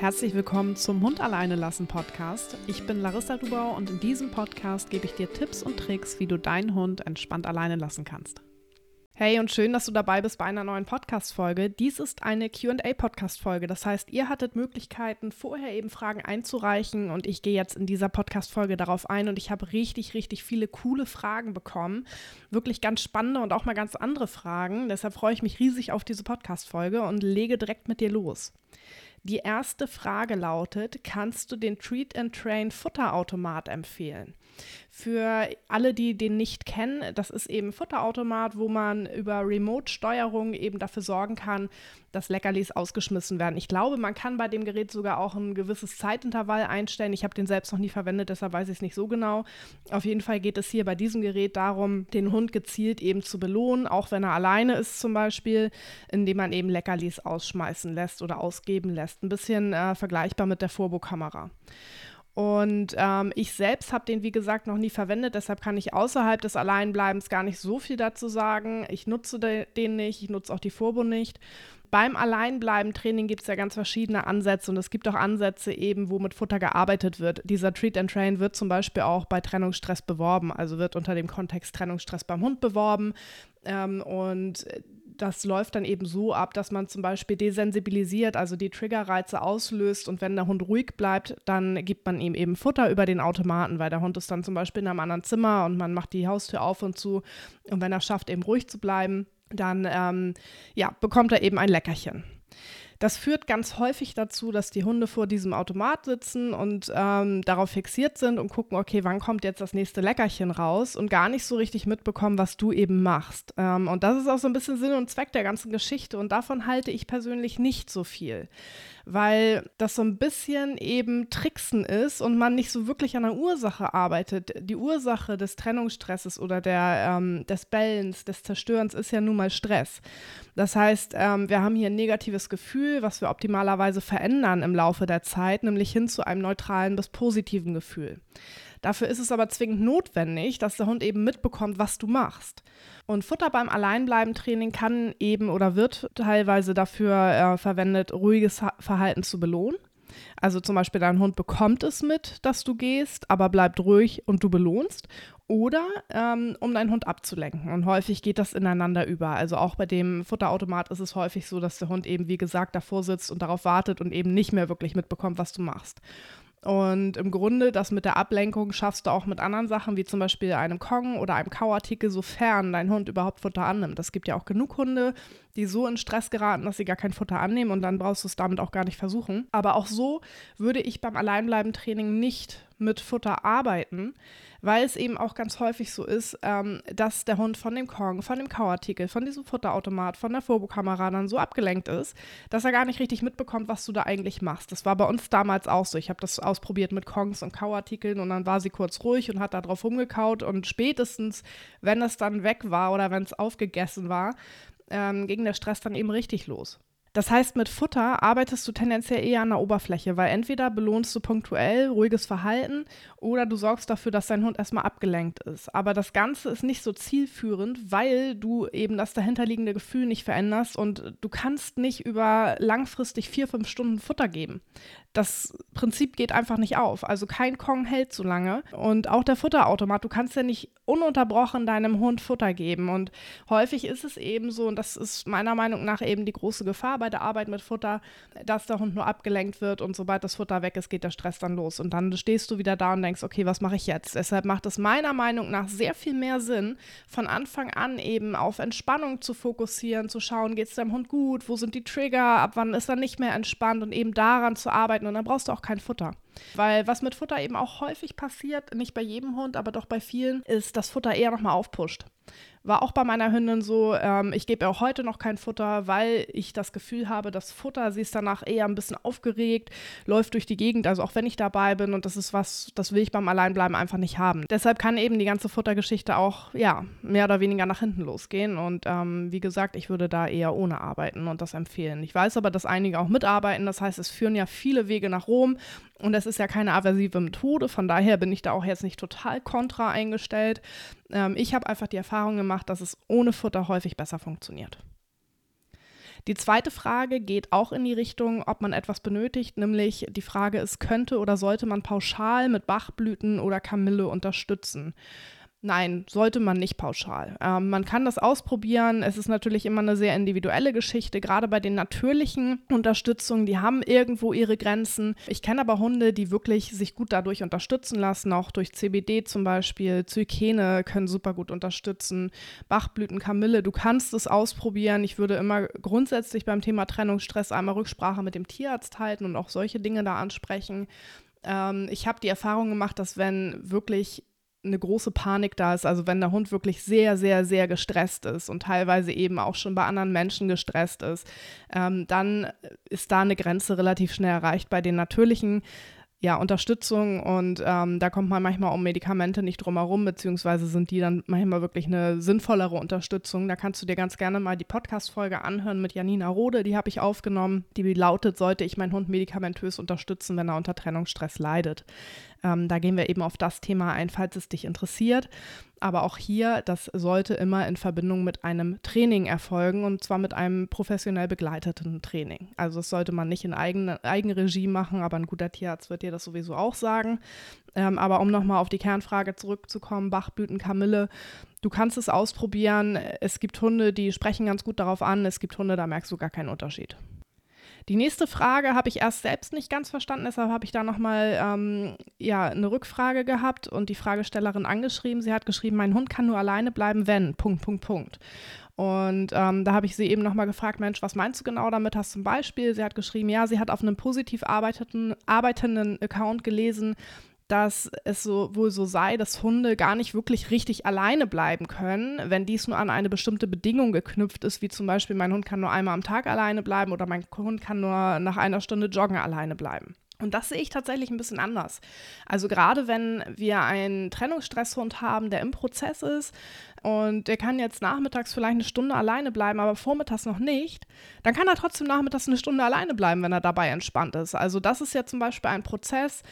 Herzlich willkommen zum Hund alleine lassen Podcast. Ich bin Larissa Dubau und in diesem Podcast gebe ich dir Tipps und Tricks, wie du deinen Hund entspannt alleine lassen kannst. Hey und schön, dass du dabei bist bei einer neuen Podcast-Folge. Dies ist eine QA-Podcast-Folge. Das heißt, ihr hattet Möglichkeiten, vorher eben Fragen einzureichen und ich gehe jetzt in dieser Podcast-Folge darauf ein und ich habe richtig, richtig viele coole Fragen bekommen. Wirklich ganz spannende und auch mal ganz andere Fragen. Deshalb freue ich mich riesig auf diese Podcast-Folge und lege direkt mit dir los. Die erste Frage lautet, kannst du den Treat and Train Futterautomat empfehlen? Für alle, die den nicht kennen, das ist eben Futterautomat, wo man über Remote-Steuerung eben dafür sorgen kann, dass Leckerlis ausgeschmissen werden. Ich glaube, man kann bei dem Gerät sogar auch ein gewisses Zeitintervall einstellen. Ich habe den selbst noch nie verwendet, deshalb weiß ich es nicht so genau. Auf jeden Fall geht es hier bei diesem Gerät darum, den Hund gezielt eben zu belohnen, auch wenn er alleine ist zum Beispiel, indem man eben Leckerlis ausschmeißen lässt oder ausgeben lässt. Ein bisschen äh, vergleichbar mit der Furbo-Kamera. Und ähm, ich selbst habe den, wie gesagt, noch nie verwendet, deshalb kann ich außerhalb des Alleinbleibens gar nicht so viel dazu sagen. Ich nutze de den nicht, ich nutze auch die Furbo nicht. Beim Alleinbleiben-Training gibt es ja ganz verschiedene Ansätze und es gibt auch Ansätze eben, wo mit Futter gearbeitet wird. Dieser Treat and Train wird zum Beispiel auch bei Trennungsstress beworben, also wird unter dem Kontext Trennungsstress beim Hund beworben. Ähm, und das läuft dann eben so ab, dass man zum Beispiel desensibilisiert, also die Triggerreize auslöst und wenn der Hund ruhig bleibt, dann gibt man ihm eben Futter über den Automaten, weil der Hund ist dann zum Beispiel in einem anderen Zimmer und man macht die Haustür auf und zu und wenn er schafft, eben ruhig zu bleiben, dann ähm, ja, bekommt er eben ein Leckerchen. Das führt ganz häufig dazu, dass die Hunde vor diesem Automat sitzen und ähm, darauf fixiert sind und gucken, okay, wann kommt jetzt das nächste Leckerchen raus? Und gar nicht so richtig mitbekommen, was du eben machst. Ähm, und das ist auch so ein bisschen Sinn und Zweck der ganzen Geschichte. Und davon halte ich persönlich nicht so viel weil das so ein bisschen eben Tricksen ist und man nicht so wirklich an der Ursache arbeitet. Die Ursache des Trennungsstresses oder der, ähm, des Bellens, des Zerstörens ist ja nun mal Stress. Das heißt, ähm, wir haben hier ein negatives Gefühl, was wir optimalerweise verändern im Laufe der Zeit, nämlich hin zu einem neutralen bis positiven Gefühl. Dafür ist es aber zwingend notwendig, dass der Hund eben mitbekommt, was du machst. Und Futter beim Alleinbleiben-Training kann eben oder wird teilweise dafür äh, verwendet, ruhiges Verhalten zu belohnen. Also zum Beispiel dein Hund bekommt es mit, dass du gehst, aber bleibt ruhig und du belohnst. Oder ähm, um deinen Hund abzulenken. Und häufig geht das ineinander über. Also auch bei dem Futterautomat ist es häufig so, dass der Hund eben, wie gesagt, davor sitzt und darauf wartet und eben nicht mehr wirklich mitbekommt, was du machst. Und im Grunde, das mit der Ablenkung schaffst du auch mit anderen Sachen, wie zum Beispiel einem Kong oder einem Kauartikel, sofern dein Hund überhaupt Futter annimmt. Es gibt ja auch genug Hunde, die so in Stress geraten, dass sie gar kein Futter annehmen und dann brauchst du es damit auch gar nicht versuchen. Aber auch so würde ich beim Alleinbleiben-Training nicht mit Futter arbeiten, weil es eben auch ganz häufig so ist, ähm, dass der Hund von dem Kong, von dem Kauartikel, von diesem Futterautomat, von der Furbo-Kamera dann so abgelenkt ist, dass er gar nicht richtig mitbekommt, was du da eigentlich machst. Das war bei uns damals auch so. Ich habe das ausprobiert mit Kongs und Kauartikeln und dann war sie kurz ruhig und hat da drauf rumgekaut und spätestens, wenn es dann weg war oder wenn es aufgegessen war, ähm, ging der Stress dann eben richtig los. Das heißt, mit Futter arbeitest du tendenziell eher an der Oberfläche, weil entweder belohnst du punktuell ruhiges Verhalten oder du sorgst dafür, dass dein Hund erstmal abgelenkt ist. Aber das Ganze ist nicht so zielführend, weil du eben das dahinterliegende Gefühl nicht veränderst und du kannst nicht über langfristig vier, fünf Stunden Futter geben das Prinzip geht einfach nicht auf. Also kein Kong hält so lange. Und auch der Futterautomat, du kannst ja nicht ununterbrochen deinem Hund Futter geben. Und häufig ist es eben so, und das ist meiner Meinung nach eben die große Gefahr bei der Arbeit mit Futter, dass der Hund nur abgelenkt wird und sobald das Futter weg ist, geht der Stress dann los. Und dann stehst du wieder da und denkst, okay, was mache ich jetzt? Deshalb macht es meiner Meinung nach sehr viel mehr Sinn, von Anfang an eben auf Entspannung zu fokussieren, zu schauen, geht es deinem Hund gut, wo sind die Trigger, ab wann ist er nicht mehr entspannt und eben daran zu arbeiten und dann brauchst du auch kein Futter. Weil was mit Futter eben auch häufig passiert, nicht bei jedem Hund, aber doch bei vielen, ist, dass Futter eher nochmal aufpusht. War auch bei meiner Hündin so, ähm, ich gebe ihr auch heute noch kein Futter, weil ich das Gefühl habe, das Futter, sie ist danach eher ein bisschen aufgeregt, läuft durch die Gegend, also auch wenn ich dabei bin und das ist was, das will ich beim Alleinbleiben einfach nicht haben. Deshalb kann eben die ganze Futtergeschichte auch, ja, mehr oder weniger nach hinten losgehen und ähm, wie gesagt, ich würde da eher ohne arbeiten und das empfehlen. Ich weiß aber, dass einige auch mitarbeiten, das heißt, es führen ja viele Wege nach Rom und es ist ja keine aversive Methode, von daher bin ich da auch jetzt nicht total kontra eingestellt. Ähm, ich habe einfach die Erfahrung gemacht, dass es ohne Futter häufig besser funktioniert. Die zweite Frage geht auch in die Richtung, ob man etwas benötigt, nämlich die Frage ist, könnte oder sollte man pauschal mit Bachblüten oder Kamille unterstützen? Nein, sollte man nicht pauschal. Ähm, man kann das ausprobieren. Es ist natürlich immer eine sehr individuelle Geschichte. Gerade bei den natürlichen Unterstützungen, die haben irgendwo ihre Grenzen. Ich kenne aber Hunde, die wirklich sich gut dadurch unterstützen lassen, auch durch CBD zum Beispiel. Zykene können super gut unterstützen. Bachblüten, Kamille, du kannst es ausprobieren. Ich würde immer grundsätzlich beim Thema Trennungsstress einmal Rücksprache mit dem Tierarzt halten und auch solche Dinge da ansprechen ähm, ich habe die Erfahrung gemacht, dass wenn wirklich eine große Panik da ist, also wenn der Hund wirklich sehr, sehr, sehr gestresst ist und teilweise eben auch schon bei anderen Menschen gestresst ist, ähm, dann ist da eine Grenze relativ schnell erreicht. Bei den natürlichen ja, Unterstützung und ähm, da kommt man manchmal um Medikamente nicht drum herum, beziehungsweise sind die dann manchmal wirklich eine sinnvollere Unterstützung. Da kannst du dir ganz gerne mal die Podcast-Folge anhören mit Janina Rode, die habe ich aufgenommen. Die lautet, sollte ich meinen Hund medikamentös unterstützen, wenn er unter Trennungsstress leidet. Ähm, da gehen wir eben auf das Thema ein, falls es dich interessiert. Aber auch hier, das sollte immer in Verbindung mit einem Training erfolgen und zwar mit einem professionell begleiteten Training. Also das sollte man nicht in eigene, Eigenregie machen, aber ein guter Tierarzt wird dir das sowieso auch sagen. Ähm, aber um nochmal auf die Kernfrage zurückzukommen, Bachblüten, Kamille, du kannst es ausprobieren. Es gibt Hunde, die sprechen ganz gut darauf an. Es gibt Hunde, da merkst du gar keinen Unterschied. Die nächste Frage habe ich erst selbst nicht ganz verstanden, deshalb habe ich da nochmal ähm, ja, eine Rückfrage gehabt und die Fragestellerin angeschrieben. Sie hat geschrieben, mein Hund kann nur alleine bleiben, wenn, Punkt, Punkt, Punkt. Und ähm, da habe ich sie eben nochmal gefragt, Mensch, was meinst du genau damit? Hast ein Beispiel? Sie hat geschrieben, ja, sie hat auf einem positiv arbeitenden Account gelesen, dass es so wohl so sei, dass Hunde gar nicht wirklich richtig alleine bleiben können, wenn dies nur an eine bestimmte Bedingung geknüpft ist, wie zum Beispiel mein Hund kann nur einmal am Tag alleine bleiben oder mein Hund kann nur nach einer Stunde joggen alleine bleiben. Und das sehe ich tatsächlich ein bisschen anders. Also gerade wenn wir einen Trennungsstresshund haben, der im Prozess ist und der kann jetzt nachmittags vielleicht eine Stunde alleine bleiben, aber vormittags noch nicht, dann kann er trotzdem nachmittags eine Stunde alleine bleiben, wenn er dabei entspannt ist. Also das ist ja zum Beispiel ein Prozess,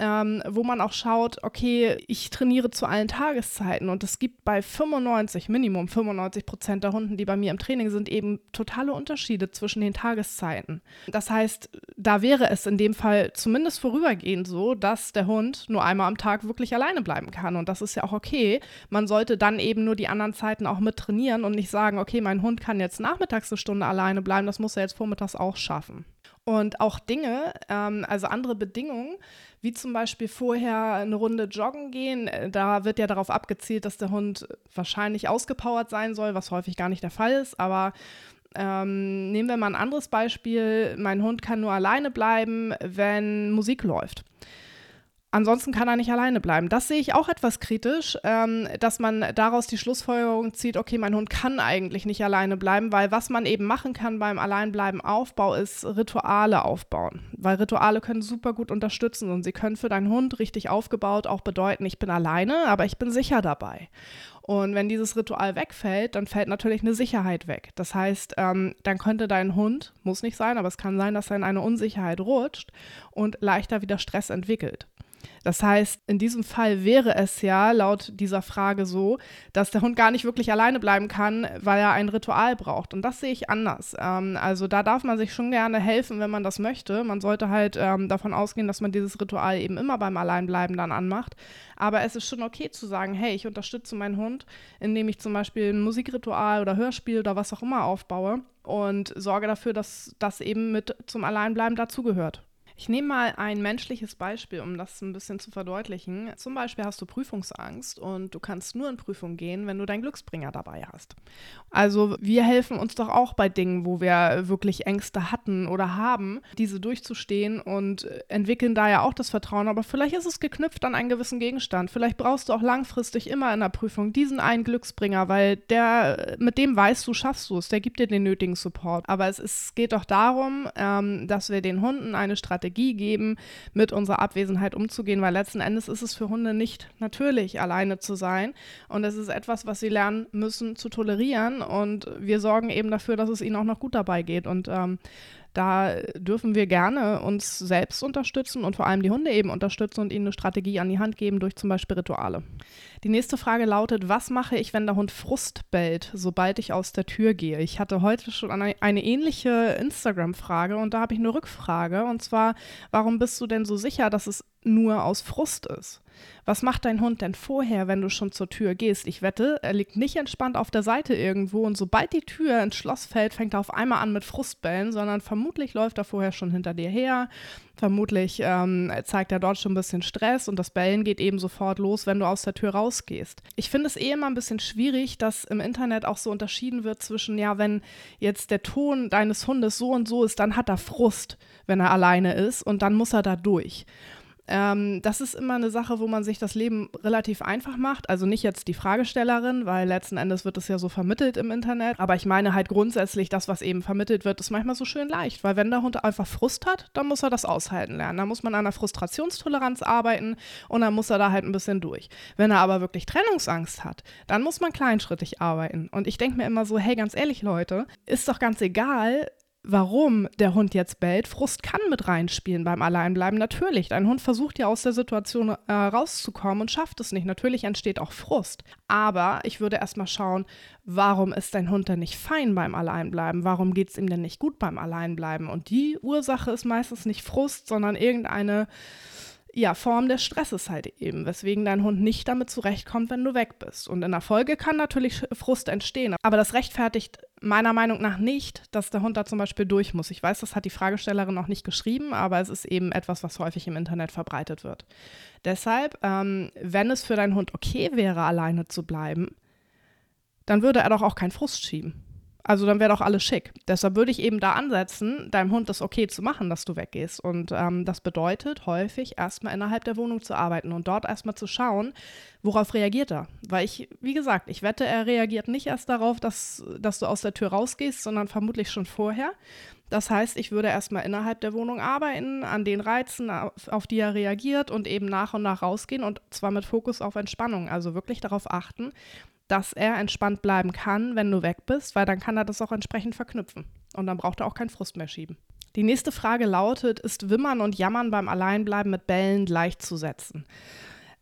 ähm, wo man auch schaut, okay, ich trainiere zu allen Tageszeiten und es gibt bei 95, Minimum 95 Prozent der Hunden, die bei mir im Training sind, eben totale Unterschiede zwischen den Tageszeiten. Das heißt, da wäre es in dem Fall zumindest vorübergehend so, dass der Hund nur einmal am Tag wirklich alleine bleiben kann und das ist ja auch okay. Man sollte dann eben nur die anderen Zeiten auch mit trainieren und nicht sagen, okay, mein Hund kann jetzt nachmittags eine Stunde alleine bleiben, das muss er jetzt vormittags auch schaffen. Und auch Dinge, ähm, also andere Bedingungen, wie zum Beispiel vorher eine Runde joggen gehen, äh, da wird ja darauf abgezielt, dass der Hund wahrscheinlich ausgepowert sein soll, was häufig gar nicht der Fall ist. Aber ähm, nehmen wir mal ein anderes Beispiel. Mein Hund kann nur alleine bleiben, wenn Musik läuft. Ansonsten kann er nicht alleine bleiben. Das sehe ich auch etwas kritisch, ähm, dass man daraus die Schlussfolgerung zieht, okay, mein Hund kann eigentlich nicht alleine bleiben, weil was man eben machen kann beim Alleinbleiben Aufbau ist Rituale aufbauen. Weil Rituale können super gut unterstützen und sie können für deinen Hund richtig aufgebaut auch bedeuten, ich bin alleine, aber ich bin sicher dabei. Und wenn dieses Ritual wegfällt, dann fällt natürlich eine Sicherheit weg. Das heißt, ähm, dann könnte dein Hund, muss nicht sein, aber es kann sein, dass er in eine Unsicherheit rutscht und leichter wieder Stress entwickelt. Das heißt, in diesem Fall wäre es ja laut dieser Frage so, dass der Hund gar nicht wirklich alleine bleiben kann, weil er ein Ritual braucht. Und das sehe ich anders. Ähm, also da darf man sich schon gerne helfen, wenn man das möchte. Man sollte halt ähm, davon ausgehen, dass man dieses Ritual eben immer beim Alleinbleiben dann anmacht. Aber es ist schon okay zu sagen, hey, ich unterstütze meinen Hund, indem ich zum Beispiel ein Musikritual oder Hörspiel oder was auch immer aufbaue und sorge dafür, dass das eben mit zum Alleinbleiben dazugehört. Ich nehme mal ein menschliches Beispiel, um das ein bisschen zu verdeutlichen. Zum Beispiel hast du Prüfungsangst und du kannst nur in Prüfung gehen, wenn du deinen Glücksbringer dabei hast. Also wir helfen uns doch auch bei Dingen, wo wir wirklich Ängste hatten oder haben, diese durchzustehen und entwickeln da ja auch das Vertrauen. Aber vielleicht ist es geknüpft an einen gewissen Gegenstand. Vielleicht brauchst du auch langfristig immer in der Prüfung diesen einen Glücksbringer, weil der, mit dem weißt du, schaffst du es, der gibt dir den nötigen Support. Aber es ist, geht doch darum, ähm, dass wir den Hunden eine Strategie Strategie geben, mit unserer Abwesenheit umzugehen, weil letzten Endes ist es für Hunde nicht natürlich, alleine zu sein. Und es ist etwas, was sie lernen müssen zu tolerieren. Und wir sorgen eben dafür, dass es ihnen auch noch gut dabei geht. Und ähm, Da dürfen wir gerne uns selbst unterstützen und vor allem die Hunde eben unterstützen und ihnen eine Strategie an die Hand geben durch zum Beispiel Rituale. Die nächste Frage lautet, was mache ich, wenn der Hund Frust bellt, sobald ich aus der Tür gehe? Ich hatte heute schon eine, eine ähnliche Instagram-Frage und da habe ich eine Rückfrage und zwar, warum bist du denn so sicher, dass es nur aus Frust ist? Was macht dein Hund denn vorher, wenn du schon zur Tür gehst? Ich wette, er liegt nicht entspannt auf der Seite irgendwo und sobald die Tür ins Schloss fällt, fängt er auf einmal an mit Frustbällen, sondern vermutlich läuft er vorher schon hinter dir her. Vermutlich ähm, zeigt er dort schon ein bisschen Stress und das Bellen geht eben sofort los, wenn du aus der Tür rausgehst. Ich finde es eh immer ein bisschen schwierig, dass im Internet auch so unterschieden wird zwischen, ja, wenn jetzt der Ton deines Hundes so und so ist, dann hat er Frust, wenn er alleine ist und dann muss er da durch. Ähm, das ist immer eine Sache, wo man sich das Leben relativ einfach macht. Also nicht jetzt die Fragestellerin, weil letzten Endes wird es ja so vermittelt im Internet. Aber ich meine halt grundsätzlich, das, was eben vermittelt wird, ist manchmal so schön leicht. Weil wenn der Hund einfach Frust hat, dann muss er das aushalten lernen. Da muss man an der Frustrationstoleranz arbeiten und dann muss er da halt ein bisschen durch. Wenn er aber wirklich Trennungsangst hat, dann muss man kleinschrittig arbeiten. Und ich denke mir immer so, hey, ganz ehrlich, Leute, ist doch ganz egal, warum der Hund jetzt bellt. Frust kann mit reinspielen beim Alleinbleiben. Natürlich, dein Hund versucht ja aus der Situation äh, rauszukommen und schafft es nicht. Natürlich entsteht auch Frust. Aber ich würde erstmal schauen, warum ist dein Hund denn nicht fein beim Alleinbleiben? Warum geht es ihm denn nicht gut beim Alleinbleiben? Und die Ursache ist meistens nicht Frust, sondern irgendeine ja, Form des Stresses halt eben, weswegen dein Hund nicht damit zurechtkommt, wenn du weg bist. Und in der Folge kann natürlich Frust entstehen, aber das rechtfertigt meiner Meinung nach nicht, dass der Hund da zum Beispiel durch muss. Ich weiß, das hat die Fragestellerin noch nicht geschrieben, aber es ist eben etwas, was häufig im Internet verbreitet wird. Deshalb, ähm, wenn es für deinen Hund okay wäre, alleine zu bleiben, dann würde er doch auch keinen Frust schieben. Also dann wäre doch alles schick. Deshalb würde ich eben da ansetzen, deinem Hund das okay zu machen, dass du weggehst. Und ähm, das bedeutet häufig erstmal innerhalb der Wohnung zu arbeiten und dort erstmal zu schauen, worauf reagiert er. Weil ich, wie gesagt, ich wette, er reagiert nicht erst darauf, dass, dass du aus der Tür rausgehst, sondern vermutlich schon vorher. Das heißt, ich würde erstmal innerhalb der Wohnung arbeiten, an den Reizen, auf, auf, die er reagiert und eben nach und nach rausgehen und zwar mit Fokus auf Entspannung. Also wirklich darauf achten, dass er entspannt bleiben kann, wenn du weg bist, weil dann kann er das auch entsprechend verknüpfen. Und dann braucht er auch keinen Frust mehr schieben. Die nächste Frage lautet, ist Wimmern und Jammern beim Alleinbleiben mit Bällen gleichzusetzen?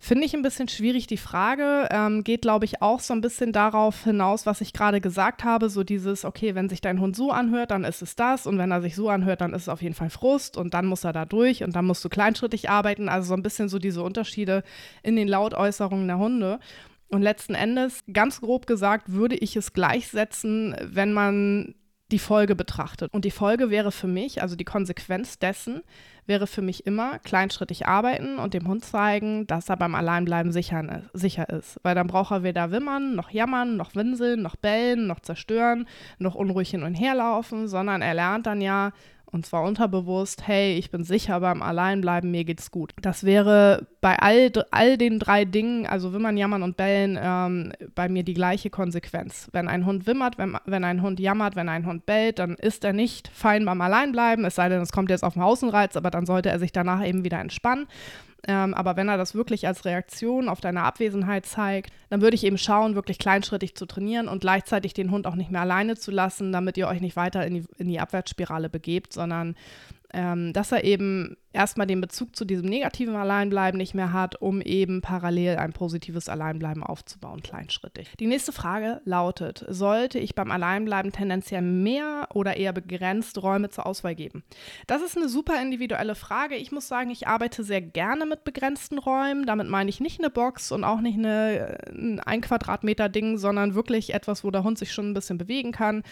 Finde ich ein bisschen schwierig, die Frage. Ähm, geht, glaube ich, auch so ein bisschen darauf hinaus, was ich gerade gesagt habe. So dieses, okay, wenn sich dein Hund so anhört, dann ist es das. Und wenn er sich so anhört, dann ist es auf jeden Fall Frust. Und dann muss er da durch. Und dann musst du kleinschrittig arbeiten. Also so ein bisschen so diese Unterschiede in den Lautäußerungen der Hunde. Und letzten Endes, ganz grob gesagt, würde ich es gleichsetzen, wenn man die Folge betrachtet. Und die Folge wäre für mich, also die Konsequenz dessen, wäre für mich immer kleinschrittig arbeiten und dem Hund zeigen, dass er beim Alleinbleiben sicher, sicher ist. Weil dann braucht er weder wimmern, noch jammern, noch winseln, noch bellen, noch zerstören, noch unruhig hin und her laufen, sondern er lernt dann ja, und zwar unterbewusst, hey, ich bin sicher beim Alleinbleiben, mir geht's gut. Das wäre bei all, all den drei Dingen, also wimmern, jammern und bellen, ähm, bei mir die gleiche Konsequenz. Wenn ein Hund wimmert, wenn, wenn ein Hund jammert, wenn ein Hund bellt, dann ist er nicht fein beim Alleinbleiben, es sei denn, es kommt jetzt auf den Außenreiz, aber dann sollte er sich danach eben wieder entspannen. Ähm, aber wenn er das wirklich als Reaktion auf deine Abwesenheit zeigt, dann würde ich eben schauen, wirklich kleinschrittig zu trainieren und gleichzeitig den Hund auch nicht mehr alleine zu lassen, damit ihr euch nicht weiter in die, in die Abwärtsspirale begebt, sondern ähm, dass er eben erstmal den Bezug zu diesem negativen Alleinbleiben nicht mehr hat, um eben parallel ein positives Alleinbleiben aufzubauen, kleinschrittig. Die nächste Frage lautet, sollte ich beim Alleinbleiben tendenziell mehr oder eher begrenzt Räume zur Auswahl geben? Das ist eine super individuelle Frage. Ich muss sagen, ich arbeite sehr gerne mit begrenzten Räumen. Damit meine ich nicht eine Box und auch nicht eine, ein ein Quadratmeter Ding, sondern wirklich etwas, wo der Hund sich schon ein bisschen bewegen kann,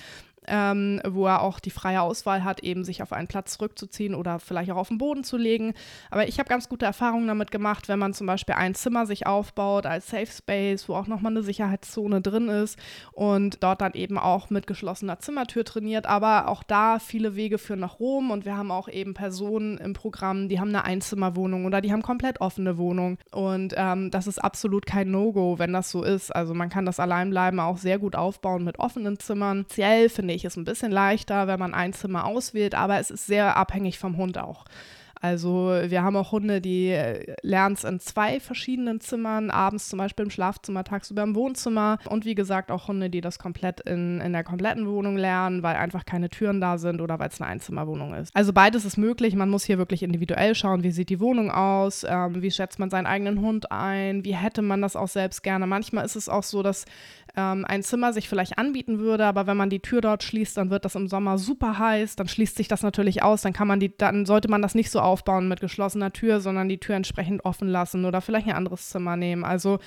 ähm, wo er auch die freie Auswahl hat, eben sich auf einen Platz zurückzuziehen oder vielleicht auch auf den Boden zu legen. Aber ich habe ganz gute Erfahrungen damit gemacht, wenn man zum Beispiel ein Zimmer sich aufbaut als Safe Space, wo auch nochmal eine Sicherheitszone drin ist und dort dann eben auch mit geschlossener Zimmertür trainiert. Aber auch da viele Wege führen nach Rom und wir haben auch eben Personen im Programm, die haben eine Einzimmerwohnung oder die haben komplett offene Wohnung. Und ähm, das ist absolut kein No-Go, wenn das so ist. Also man kann das Alleinbleiben auch sehr gut aufbauen mit offenen Zimmern. Speziell finde ich es ein bisschen leichter, wenn man ein Zimmer auswählt, aber es ist sehr abhängig vom Hund auch. Also wir haben auch Hunde, die äh, lernen es in zwei verschiedenen Zimmern, abends zum Beispiel im Schlafzimmer, tagsüber im Wohnzimmer und wie gesagt auch Hunde, die das komplett in, in der kompletten Wohnung lernen, weil einfach keine Türen da sind oder weil es eine Einzimmerwohnung ist. Also beides ist möglich, man muss hier wirklich individuell schauen, wie sieht die Wohnung aus, ähm, wie schätzt man seinen eigenen Hund ein, wie hätte man das auch selbst gerne. Manchmal ist es auch so, dass ähm, ein Zimmer sich vielleicht anbieten würde, aber wenn man die Tür dort schließt, dann wird das im Sommer super heiß, dann schließt sich das natürlich aus, dann kann man die, dann sollte man das nicht so aufbauen mit geschlossener Tür, sondern die Tür entsprechend offen lassen oder vielleicht ein anderes Zimmer nehmen. Also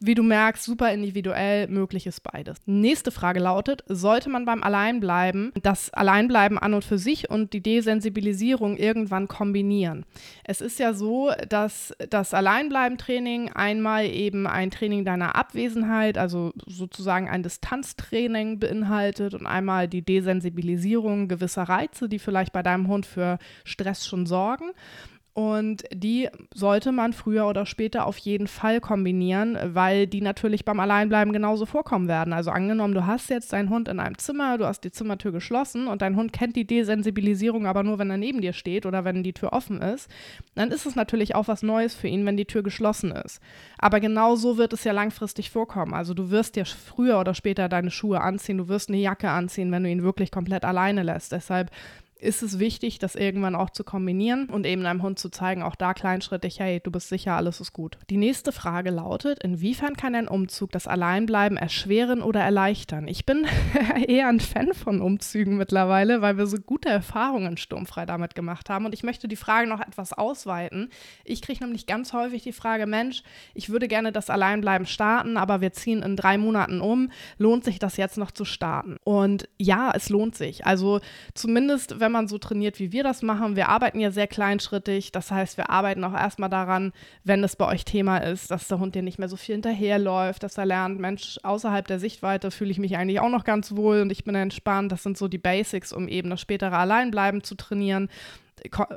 wie du merkst, super individuell, möglich ist beides. Nächste Frage lautet, sollte man beim Alleinbleiben das Alleinbleiben an und für sich und die Desensibilisierung irgendwann kombinieren? Es ist ja so, dass das Alleinbleiben-Training einmal eben ein Training deiner Abwesenheit, also sozusagen sozusagen ein Distanztraining beinhaltet und einmal die Desensibilisierung gewisser Reize, die vielleicht bei deinem Hund für Stress schon sorgen. Und die sollte man früher oder später auf jeden Fall kombinieren, weil die natürlich beim Alleinbleiben genauso vorkommen werden. Also angenommen, du hast jetzt deinen Hund in einem Zimmer, du hast die Zimmertür geschlossen und dein Hund kennt die Desensibilisierung aber nur, wenn er neben dir steht oder wenn die Tür offen ist, dann ist es natürlich auch was Neues für ihn, wenn die Tür geschlossen ist. Aber genau so wird es ja langfristig vorkommen. Also du wirst ja früher oder später deine Schuhe anziehen, du wirst eine Jacke anziehen, wenn du ihn wirklich komplett alleine lässt. Deshalb ist es wichtig, das irgendwann auch zu kombinieren und eben einem Hund zu zeigen, auch da kleinschrittig, hey, du bist sicher, alles ist gut. Die nächste Frage lautet, inwiefern kann ein Umzug das Alleinbleiben erschweren oder erleichtern? Ich bin eher ein Fan von Umzügen mittlerweile, weil wir so gute Erfahrungen sturmfrei damit gemacht haben und ich möchte die Frage noch etwas ausweiten. Ich kriege nämlich ganz häufig die Frage, Mensch, ich würde gerne das Alleinbleiben starten, aber wir ziehen in drei Monaten um. Lohnt sich das jetzt noch zu starten? Und ja, es lohnt sich. Also zumindest, wenn wenn man so trainiert, wie wir das machen, wir arbeiten ja sehr kleinschrittig. Das heißt, wir arbeiten auch erstmal daran, wenn es bei euch Thema ist, dass der Hund dir nicht mehr so viel hinterherläuft, dass er lernt, Mensch, außerhalb der Sichtweite fühle ich mich eigentlich auch noch ganz wohl und ich bin entspannt. Das sind so die Basics, um eben das spätere Alleinbleiben zu trainieren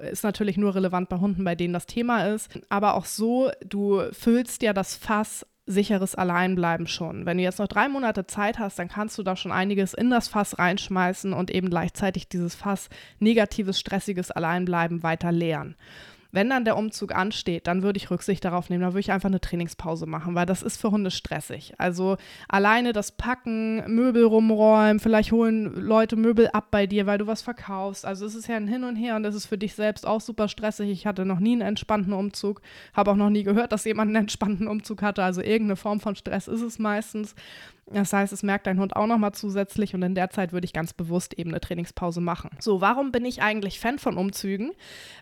ist natürlich nur relevant bei Hunden, bei denen das Thema ist. Aber auch so, du füllst ja das Fass sicheres Alleinbleiben schon. Wenn du jetzt noch drei Monate Zeit hast, dann kannst du da schon einiges in das Fass reinschmeißen und eben gleichzeitig dieses Fass negatives, stressiges Alleinbleiben weiter leeren. Wenn dann der Umzug ansteht, dann würde ich Rücksicht darauf nehmen. Da würde ich einfach eine Trainingspause machen, weil das ist für Hunde stressig. Also alleine das Packen, Möbel rumräumen, vielleicht holen Leute Möbel ab bei dir, weil du was verkaufst. Also es ist ja ein Hin und Her und das ist für dich selbst auch super stressig. Ich hatte noch nie einen entspannten Umzug, habe auch noch nie gehört, dass jemand einen entspannten Umzug hatte. Also irgendeine Form von Stress ist es meistens. Das heißt, es merkt dein Hund auch nochmal zusätzlich und in der Zeit würde ich ganz bewusst eben eine Trainingspause machen. So, warum bin ich eigentlich Fan von Umzügen?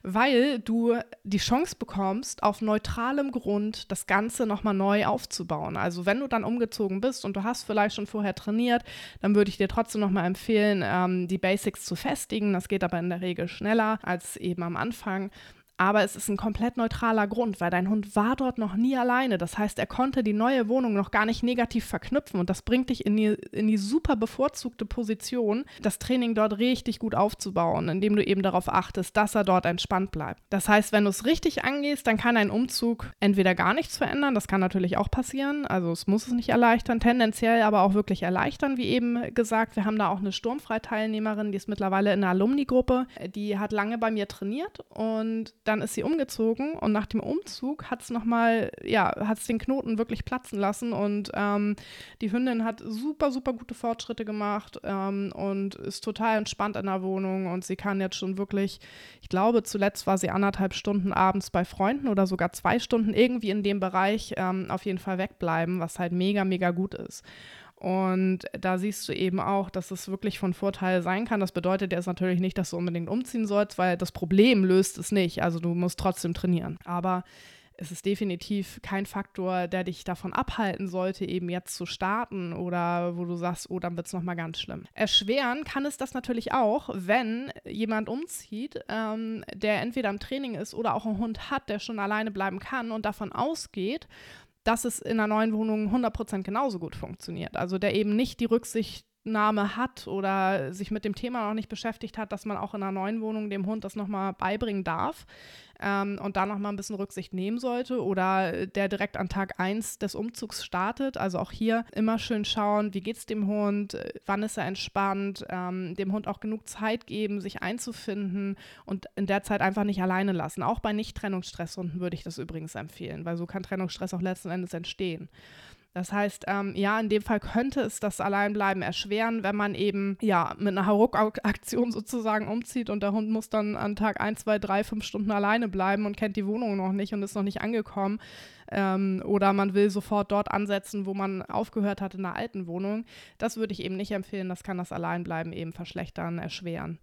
Weil du die Chance bekommst, auf neutralem Grund das Ganze nochmal neu aufzubauen. Also wenn du dann umgezogen bist und du hast vielleicht schon vorher trainiert, dann würde ich dir trotzdem nochmal empfehlen, ähm, die Basics zu festigen. Das geht aber in der Regel schneller als eben am Anfang aber es ist ein komplett neutraler Grund, weil dein Hund war dort noch nie alleine. Das heißt, er konnte die neue Wohnung noch gar nicht negativ verknüpfen und das bringt dich in die, in die super bevorzugte Position, das Training dort richtig gut aufzubauen, indem du eben darauf achtest, dass er dort entspannt bleibt. Das heißt, wenn du es richtig angehst, dann kann ein Umzug entweder gar nichts verändern, das kann natürlich auch passieren, also es muss es nicht erleichtern, tendenziell aber auch wirklich erleichtern, wie eben gesagt. Wir haben da auch eine Sturmfreiteilnehmerin, die ist mittlerweile in der Alumni-Gruppe, die hat lange bei mir trainiert und dann ist sie umgezogen und nach dem Umzug hat es nochmal, ja, hat es den Knoten wirklich platzen lassen und ähm, die Hündin hat super, super gute Fortschritte gemacht ähm, und ist total entspannt in der Wohnung und sie kann jetzt schon wirklich, ich glaube, zuletzt war sie anderthalb Stunden abends bei Freunden oder sogar zwei Stunden irgendwie in dem Bereich ähm, auf jeden Fall wegbleiben, was halt mega, mega gut ist. Und da siehst du eben auch, dass es wirklich von Vorteil sein kann. Das bedeutet jetzt natürlich nicht, dass du unbedingt umziehen sollst, weil das Problem löst es nicht. Also du musst trotzdem trainieren. Aber es ist definitiv kein Faktor, der dich davon abhalten sollte, eben jetzt zu starten oder wo du sagst, oh, dann wird es nochmal ganz schlimm. Erschweren kann es das natürlich auch, wenn jemand umzieht, ähm, der entweder im Training ist oder auch einen Hund hat, der schon alleine bleiben kann und davon ausgeht, dass es in einer neuen Wohnung 100% genauso gut funktioniert. Also der eben nicht die Rücksicht Kenntnisnahme hat oder sich mit dem Thema noch nicht beschäftigt hat, dass man auch in einer neuen Wohnung dem Hund das nochmal beibringen darf ähm, und da nochmal ein bisschen Rücksicht nehmen sollte oder der direkt an Tag 1 des Umzugs startet. Also auch hier immer schön schauen, wie geht es dem Hund, wann ist er entspannt, ähm, dem Hund auch genug Zeit geben, sich einzufinden und in der Zeit einfach nicht alleine lassen. Auch bei Nicht-Trennungsstresshunden würde ich das übrigens empfehlen, weil so kann Trennungsstress auch letzten Endes entstehen. Das heißt, ähm, ja, in dem Fall könnte es das Alleinbleiben erschweren, wenn man eben ja mit einer Hauruck-Aktion sozusagen umzieht und der Hund muss dann an Tag 1, 2, 3, 5 Stunden alleine bleiben und kennt die Wohnung noch nicht und ist noch nicht angekommen. Ähm, oder man will sofort dort ansetzen, wo man aufgehört hat in der alten Wohnung. Das würde ich eben nicht empfehlen. Das kann das Alleinbleiben eben verschlechtern, erschweren.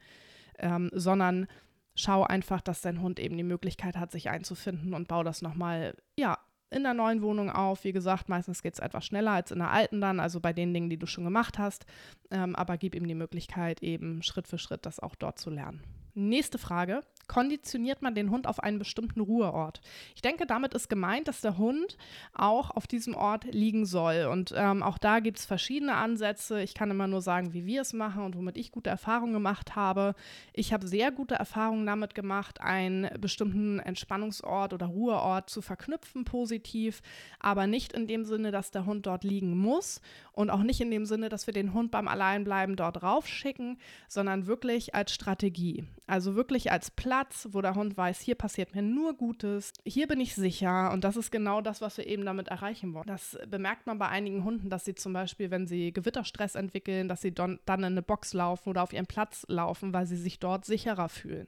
Ähm, sondern schau einfach, dass dein Hund eben die Möglichkeit hat, sich einzufinden und bau das nochmal, ja, in der neuen Wohnung auf. Wie gesagt, meistens geht es etwas schneller als in der alten dann, also bei den Dingen, die du schon gemacht hast. Ähm, aber gib ihm die Möglichkeit, eben Schritt für Schritt das auch dort zu lernen. Nächste Frage konditioniert man den Hund auf einen bestimmten Ruheort. Ich denke, damit ist gemeint, dass der Hund auch auf diesem Ort liegen soll. Und ähm, auch da gibt es verschiedene Ansätze. Ich kann immer nur sagen, wie wir es machen und womit ich gute Erfahrungen gemacht habe. Ich habe sehr gute Erfahrungen damit gemacht, einen bestimmten Entspannungsort oder Ruheort zu verknüpfen, positiv, aber nicht in dem Sinne, dass der Hund dort liegen muss und auch nicht in dem Sinne, dass wir den Hund beim Alleinbleiben dort raufschicken, sondern wirklich als Strategie. Also wirklich als Platz, wo der Hund weiß, hier passiert mir nur Gutes, hier bin ich sicher und das ist genau das, was wir eben damit erreichen wollen. Das bemerkt man bei einigen Hunden, dass sie zum Beispiel, wenn sie Gewitterstress entwickeln, dass sie dann in eine Box laufen oder auf ihren Platz laufen, weil sie sich dort sicherer fühlen.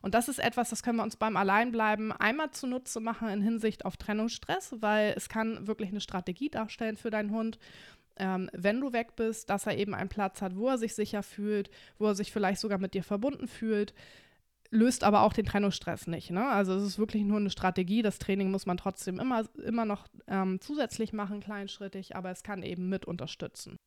Und das ist etwas, das können wir uns beim Alleinbleiben einmal zunutze machen in Hinsicht auf Trennungsstress, weil es kann wirklich eine Strategie darstellen für deinen Hund ähm, wenn du weg bist, dass er eben einen Platz hat, wo er sich sicher fühlt, wo er sich vielleicht sogar mit dir verbunden fühlt, löst aber auch den Trennungsstress nicht. Ne? Also es ist wirklich nur eine Strategie. Das Training muss man trotzdem immer, immer noch ähm, zusätzlich machen, kleinschrittig, aber es kann eben mit unterstützen.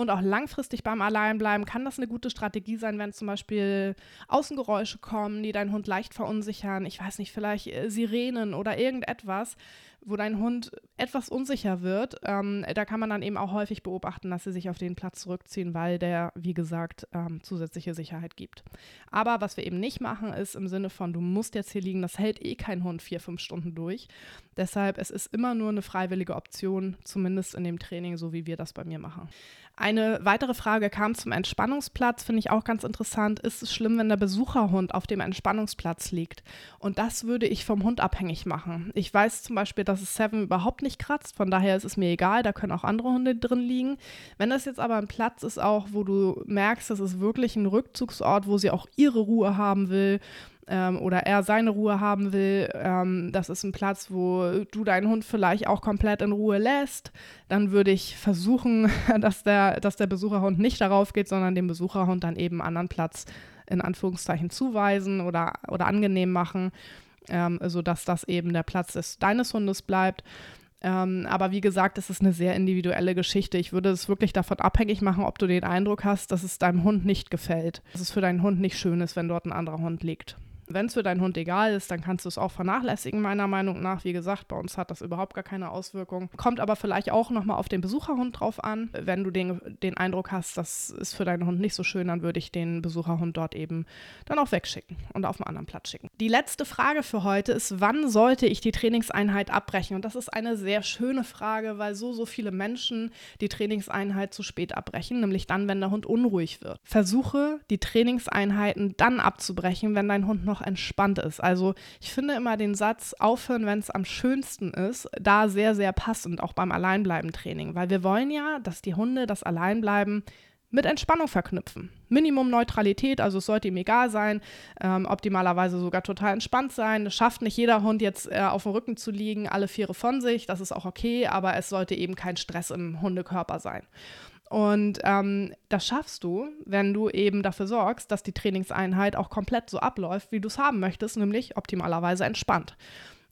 Und auch langfristig beim Alleinbleiben kann das eine gute Strategie sein, wenn zum Beispiel Außengeräusche kommen, die deinen Hund leicht verunsichern. Ich weiß nicht, vielleicht äh, Sirenen oder irgendetwas wo dein Hund etwas unsicher wird, ähm, da kann man dann eben auch häufig beobachten, dass sie sich auf den Platz zurückziehen, weil der, wie gesagt, ähm, zusätzliche Sicherheit gibt. Aber was wir eben nicht machen, ist im Sinne von, du musst jetzt hier liegen, das hält eh kein Hund vier, fünf Stunden durch. Deshalb, es ist immer nur eine freiwillige Option, zumindest in dem Training, so wie wir das bei mir machen. Eine weitere Frage kam zum Entspannungsplatz, finde ich auch ganz interessant. Ist es schlimm, wenn der Besucherhund auf dem Entspannungsplatz liegt? Und das würde ich vom Hund abhängig machen. Ich weiß zum Beispiel, dass es Seven überhaupt nicht kratzt, von daher ist es mir egal, da können auch andere Hunde drin liegen. Wenn das jetzt aber ein Platz ist, auch wo du merkst, das ist wirklich ein Rückzugsort, wo sie auch ihre Ruhe haben will ähm, oder er seine Ruhe haben will, ähm, das ist ein Platz, wo du deinen Hund vielleicht auch komplett in Ruhe lässt, dann würde ich versuchen, dass der, dass der Besucherhund nicht darauf geht, sondern dem Besucherhund dann eben einen anderen Platz in Anführungszeichen zuweisen oder, oder angenehm machen, ähm, sodass das eben der Platz des, deines Hundes bleibt. Ähm, aber wie gesagt, es ist eine sehr individuelle Geschichte. Ich würde es wirklich davon abhängig machen, ob du den Eindruck hast, dass es deinem Hund nicht gefällt. Dass es für deinen Hund nicht schön ist, wenn dort ein anderer Hund liegt. Wenn es für deinen Hund egal ist, dann kannst du es auch vernachlässigen, meiner Meinung nach. Wie gesagt, bei uns hat das überhaupt gar keine Auswirkung. Kommt aber vielleicht auch nochmal auf den Besucherhund drauf an. Wenn du den, den Eindruck hast, das ist für deinen Hund nicht so schön, dann würde ich den Besucherhund dort eben dann auch wegschicken und auf einen anderen Platz schicken. Die letzte Frage für heute ist, wann sollte ich die Trainingseinheit abbrechen? Und das ist eine sehr schöne Frage, weil so, so viele Menschen die Trainingseinheit zu spät abbrechen, nämlich dann, wenn der Hund unruhig wird. Versuche, die Trainingseinheiten dann abzubrechen, wenn dein Hund noch noch entspannt ist. Also ich finde immer den Satz aufhören, wenn es am schönsten ist, da sehr, sehr passend, auch beim Alleinbleiben-Training, weil wir wollen ja, dass die Hunde das Alleinbleiben mit Entspannung verknüpfen. Minimum Neutralität, also es sollte ihm egal sein, ähm, optimalerweise sogar total entspannt sein. Es schafft nicht jeder Hund jetzt äh, auf dem Rücken zu liegen, alle Viere von sich, das ist auch okay, aber es sollte eben kein Stress im Hundekörper sein. Und ähm, das schaffst du, wenn du eben dafür sorgst, dass die Trainingseinheit auch komplett so abläuft, wie du es haben möchtest, nämlich optimalerweise entspannt.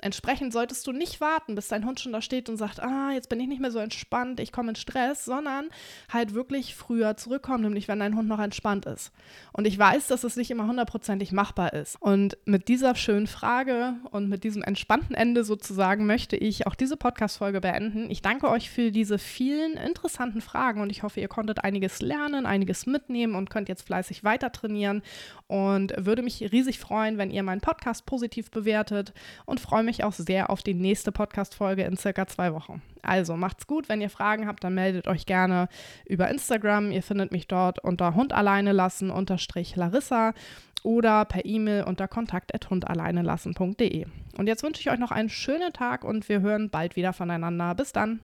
Entsprechend solltest du nicht warten, bis dein Hund schon da steht und sagt, ah, jetzt bin ich nicht mehr so entspannt, ich komme in Stress, sondern halt wirklich früher zurückkommen, nämlich wenn dein Hund noch entspannt ist. Und ich weiß, dass es nicht immer hundertprozentig machbar ist. Und mit dieser schönen Frage und mit diesem entspannten Ende sozusagen möchte ich auch diese Podcast-Folge beenden. Ich danke euch für diese vielen interessanten Fragen und ich hoffe, ihr konntet einiges lernen, einiges mitnehmen und könnt jetzt fleißig weiter trainieren und würde mich riesig freuen, wenn ihr meinen Podcast positiv bewertet und freue mich auch sehr auf die nächste Podcast-Folge in circa zwei Wochen. Also macht's gut. Wenn ihr Fragen habt, dann meldet euch gerne über Instagram. Ihr findet mich dort unter Hund alleine lassen unterstrich Larissa oder per E-Mail unter kontakt.hundalleinelassen.de. Und jetzt wünsche ich euch noch einen schönen Tag und wir hören bald wieder voneinander. Bis dann.